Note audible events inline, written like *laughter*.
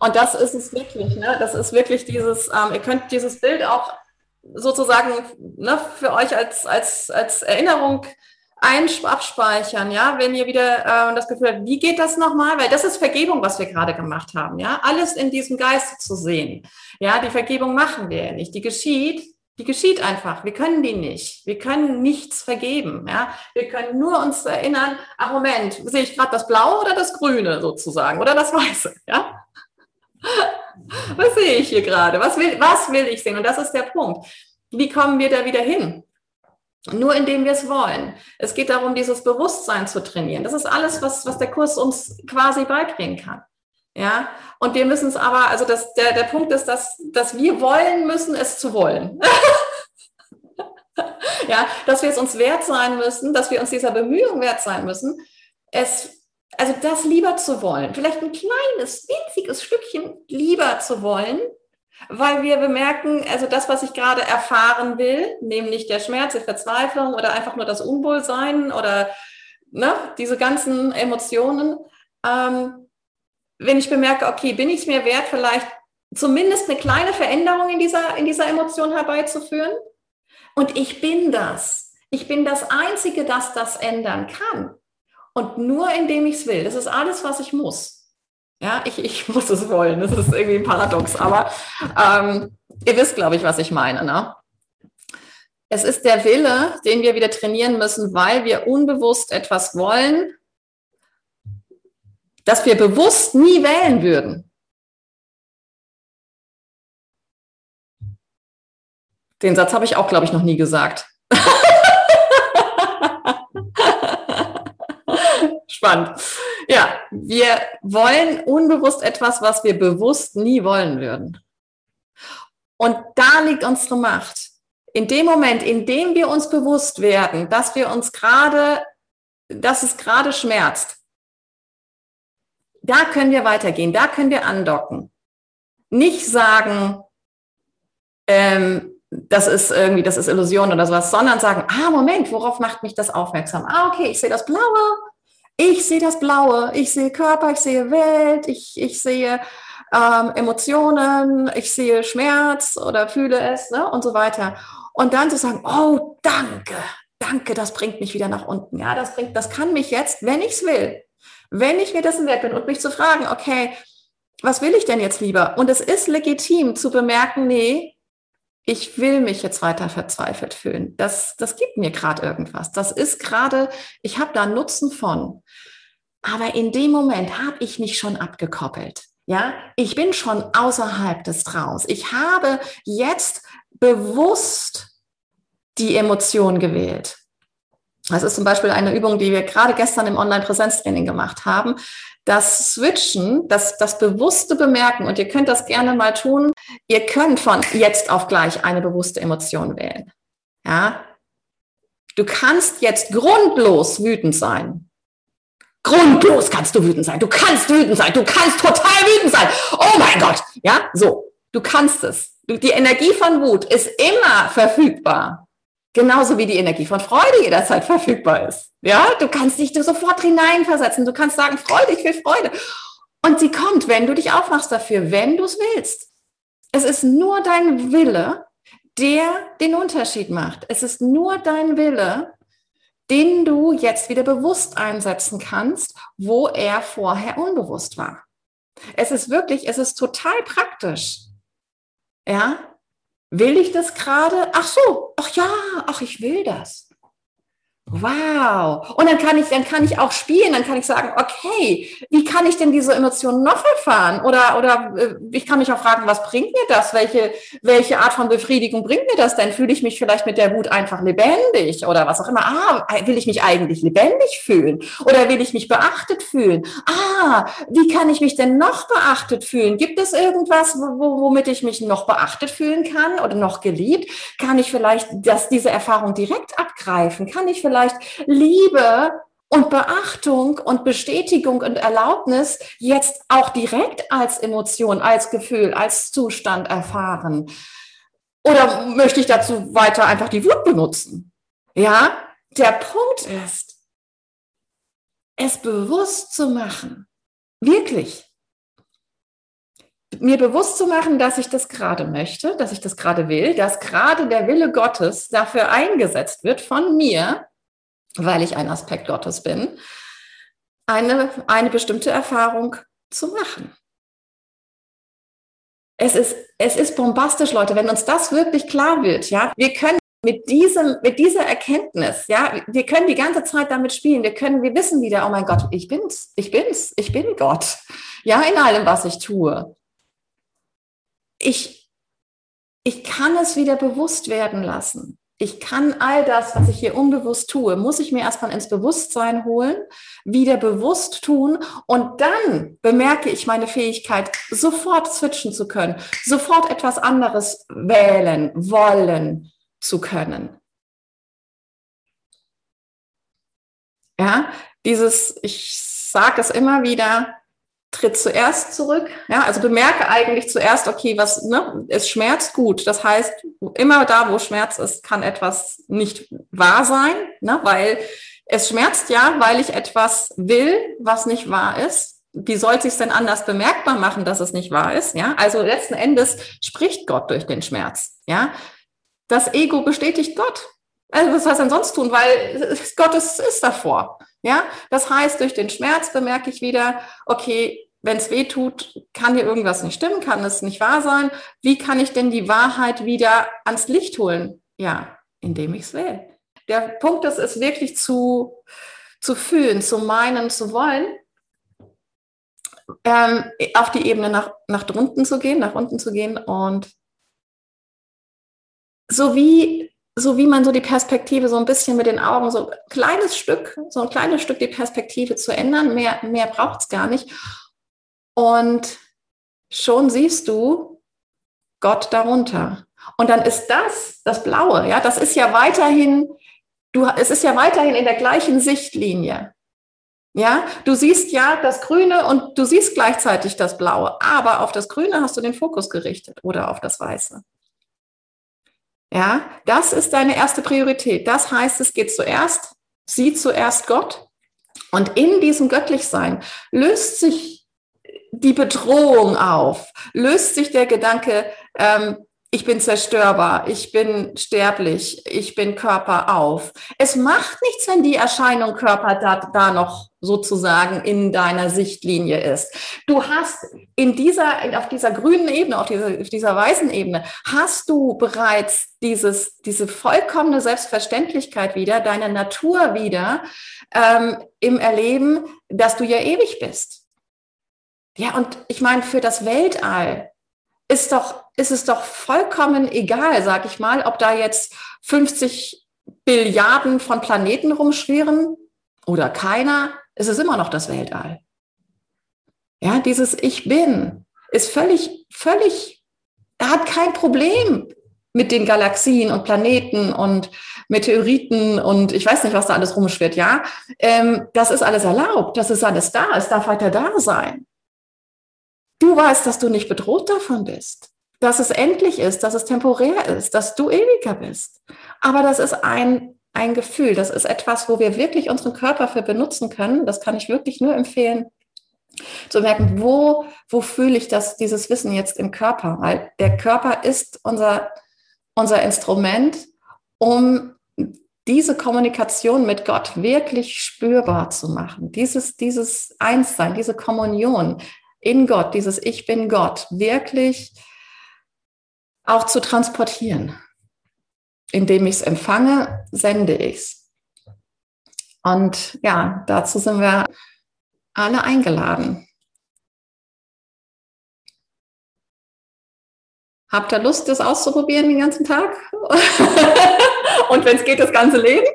Und das ist es wirklich, ne? Das ist wirklich dieses, ähm, ihr könnt dieses Bild auch sozusagen ne, für euch als, als, als Erinnerung abspeichern, ja, wenn ihr wieder äh, das Gefühl habt, wie geht das nochmal? Weil das ist Vergebung, was wir gerade gemacht haben, ja, alles in diesem Geist zu sehen. Ja, die Vergebung machen wir ja nicht, die geschieht, die geschieht einfach. Wir können die nicht. Wir können nichts vergeben, ja. Wir können nur uns erinnern, ach Moment, sehe ich gerade das Blaue oder das Grüne sozusagen oder das Weiße, ja? Was sehe ich hier gerade? Was will, was will ich sehen? Und das ist der Punkt. Wie kommen wir da wieder hin? Nur indem wir es wollen. Es geht darum, dieses Bewusstsein zu trainieren. Das ist alles, was, was der Kurs uns quasi beibringen kann. Ja, und wir müssen es aber, also das, der, der Punkt ist, dass, dass wir wollen müssen, es zu wollen. *laughs* ja, dass wir es uns wert sein müssen, dass wir uns dieser Bemühung wert sein müssen, es, also das lieber zu wollen. Vielleicht ein kleines, winziges Stückchen lieber zu wollen, weil wir bemerken, also das, was ich gerade erfahren will, nämlich der Schmerz, die Verzweiflung oder einfach nur das Unwohlsein oder ne, diese ganzen Emotionen, ähm, wenn ich bemerke, okay, bin ich es mir wert, vielleicht zumindest eine kleine Veränderung in dieser, in dieser Emotion herbeizuführen? Und ich bin das. Ich bin das Einzige, das das ändern kann. Und nur indem ich es will. Das ist alles, was ich muss. Ja, ich, ich *laughs* muss es wollen. Das ist irgendwie ein Paradox. Aber ähm, ihr wisst, glaube ich, was ich meine. Ne? Es ist der Wille, den wir wieder trainieren müssen, weil wir unbewusst etwas wollen, das wir bewusst nie wählen würden. Den Satz habe ich auch, glaube ich, noch nie gesagt. *laughs* Spannend. Ja, wir wollen unbewusst etwas, was wir bewusst nie wollen würden. Und da liegt unsere Macht. In dem Moment, in dem wir uns bewusst werden, dass wir uns gerade, dass es gerade schmerzt, da können wir weitergehen, da können wir andocken. Nicht sagen, ähm, das ist irgendwie, das ist Illusion oder sowas, sondern sagen, ah, Moment, worauf macht mich das aufmerksam? Ah, okay, ich sehe das Blaue, ich sehe das Blaue, ich sehe Körper, ich sehe Welt, ich, ich sehe ähm, Emotionen, ich sehe Schmerz oder fühle es ne, und so weiter. Und dann zu sagen, oh, danke, danke, das bringt mich wieder nach unten. Ja, das bringt, das kann mich jetzt, wenn ich es will, wenn ich mir dessen wert bin und mich zu fragen, okay, was will ich denn jetzt lieber? Und es ist legitim zu bemerken, nee, ich will mich jetzt weiter verzweifelt fühlen. Das, das gibt mir gerade irgendwas. Das ist gerade, ich habe da Nutzen von. Aber in dem Moment habe ich mich schon abgekoppelt. Ja, ich bin schon außerhalb des Traums. Ich habe jetzt bewusst die Emotion gewählt. Das ist zum Beispiel eine Übung, die wir gerade gestern im Online-Präsenztraining gemacht haben. Das Switchen, das, das bewusste Bemerken, und ihr könnt das gerne mal tun. Ihr könnt von jetzt auf gleich eine bewusste Emotion wählen. Ja? Du kannst jetzt grundlos wütend sein. Grundlos kannst du wütend sein. Du kannst wütend sein. Du kannst total wütend sein. Oh mein Gott. Ja, so. Du kannst es. Die Energie von Wut ist immer verfügbar. Genauso wie die Energie von Freude jederzeit verfügbar ist. Ja, du kannst dich sofort hineinversetzen. Du kannst sagen, Freude, ich will Freude. Und sie kommt, wenn du dich aufmachst dafür, wenn du es willst. Es ist nur dein Wille, der den Unterschied macht. Es ist nur dein Wille, den du jetzt wieder bewusst einsetzen kannst, wo er vorher unbewusst war. Es ist wirklich, es ist total praktisch. Ja, Will ich das gerade? Ach so, ach ja, ach, ich will das. Wow. Und dann kann ich, dann kann ich auch spielen, dann kann ich sagen, okay, wie kann ich denn diese Emotionen noch erfahren? Oder, oder äh, ich kann mich auch fragen, was bringt mir das? Welche, welche Art von Befriedigung bringt mir das denn? Fühle ich mich vielleicht mit der Wut einfach lebendig oder was auch immer? Ah, will ich mich eigentlich lebendig fühlen? Oder will ich mich beachtet fühlen? Ah, wie kann ich mich denn noch beachtet fühlen? Gibt es irgendwas, womit ich mich noch beachtet fühlen kann oder noch geliebt? Kann ich vielleicht das, diese Erfahrung direkt abgreifen? Kann ich vielleicht vielleicht Liebe und Beachtung und Bestätigung und Erlaubnis jetzt auch direkt als Emotion, als Gefühl, als Zustand erfahren? Oder möchte ich dazu weiter einfach die Wut benutzen? Ja, der Punkt ist, es bewusst zu machen, wirklich. mir bewusst zu machen, dass ich das gerade möchte, dass ich das gerade will, dass gerade der Wille Gottes dafür eingesetzt wird von mir, weil ich ein Aspekt Gottes bin, eine, eine bestimmte Erfahrung zu machen. Es ist, es ist bombastisch, Leute, wenn uns das wirklich klar wird, ja. Wir können mit diesem, mit dieser Erkenntnis, ja, wir können die ganze Zeit damit spielen. Wir können, wir wissen wieder, oh mein Gott, ich bin's, ich bin's, ich bin Gott. Ja, in allem, was ich tue. Ich, ich kann es wieder bewusst werden lassen ich kann all das, was ich hier unbewusst tue, muss ich mir erstmal ins Bewusstsein holen, wieder bewusst tun und dann bemerke ich meine Fähigkeit, sofort switchen zu können, sofort etwas anderes wählen, wollen zu können. Ja, dieses, ich sage es immer wieder, tritt zuerst zurück. Ja, also bemerke eigentlich zuerst, okay, was, ne, es schmerzt gut. Das heißt, immer da, wo Schmerz ist, kann etwas nicht wahr sein, ne, weil es schmerzt ja, weil ich etwas will, was nicht wahr ist. Wie soll es sich denn anders bemerkbar machen, dass es nicht wahr ist? Ja, also letzten Endes spricht Gott durch den Schmerz. Ja, das Ego bestätigt Gott. Also was soll denn sonst tun? Weil Gott ist, davor. Ja, das heißt, durch den Schmerz bemerke ich wieder, okay, wenn es weh tut, kann hier irgendwas nicht stimmen, kann es nicht wahr sein. Wie kann ich denn die Wahrheit wieder ans Licht holen? Ja, indem ich es will. Der Punkt ist, es wirklich zu, zu fühlen, zu meinen, zu wollen, ähm, auf die Ebene nach, nach drunten zu gehen, nach unten zu gehen und so wie so wie man so die Perspektive so ein bisschen mit den Augen, so ein kleines Stück, so ein kleines Stück die Perspektive zu ändern. Mehr, mehr braucht es gar nicht. Und schon siehst du Gott darunter. Und dann ist das, das Blaue, ja, das ist ja weiterhin, du, es ist ja weiterhin in der gleichen Sichtlinie. Ja, du siehst ja das Grüne und du siehst gleichzeitig das Blaue, aber auf das Grüne hast du den Fokus gerichtet oder auf das Weiße. Ja, das ist deine erste Priorität. Das heißt, es geht zuerst, sieh zuerst Gott. Und in diesem Göttlichsein löst sich die Bedrohung auf, löst sich der Gedanke, ähm, ich bin zerstörbar, ich bin sterblich, ich bin Körper auf. Es macht nichts, wenn die Erscheinung Körper da, da noch sozusagen in deiner Sichtlinie ist. Du hast in dieser, auf dieser grünen Ebene, auf dieser, auf dieser weißen Ebene, hast du bereits dieses, diese vollkommene Selbstverständlichkeit wieder, deine Natur wieder ähm, im Erleben, dass du ja ewig bist. Ja, und ich meine, für das Weltall ist doch, ist es doch vollkommen egal, sag ich mal, ob da jetzt 50 Billiarden von Planeten rumschwirren oder keiner. Es ist immer noch das Weltall. Ja, dieses Ich bin ist völlig, völlig, er hat kein Problem mit den Galaxien und Planeten und Meteoriten und ich weiß nicht, was da alles rumschwirrt, ja. Ähm, das ist alles erlaubt, das ist alles da, es darf weiter da sein. Du weißt, dass du nicht bedroht davon bist, dass es endlich ist, dass es temporär ist, dass du ewiger bist. Aber das ist ein, ein Gefühl, das ist etwas, wo wir wirklich unseren Körper für benutzen können. Das kann ich wirklich nur empfehlen, zu merken, wo, wo fühle ich das, dieses Wissen jetzt im Körper? Weil der Körper ist unser, unser Instrument, um diese Kommunikation mit Gott wirklich spürbar zu machen. Dieses, dieses Einssein, diese Kommunion, in Gott, dieses Ich bin Gott, wirklich auch zu transportieren. Indem ich es empfange, sende ich es. Und ja, dazu sind wir alle eingeladen. Habt ihr Lust, das auszuprobieren den ganzen Tag? *laughs* Und wenn es geht, das ganze Leben?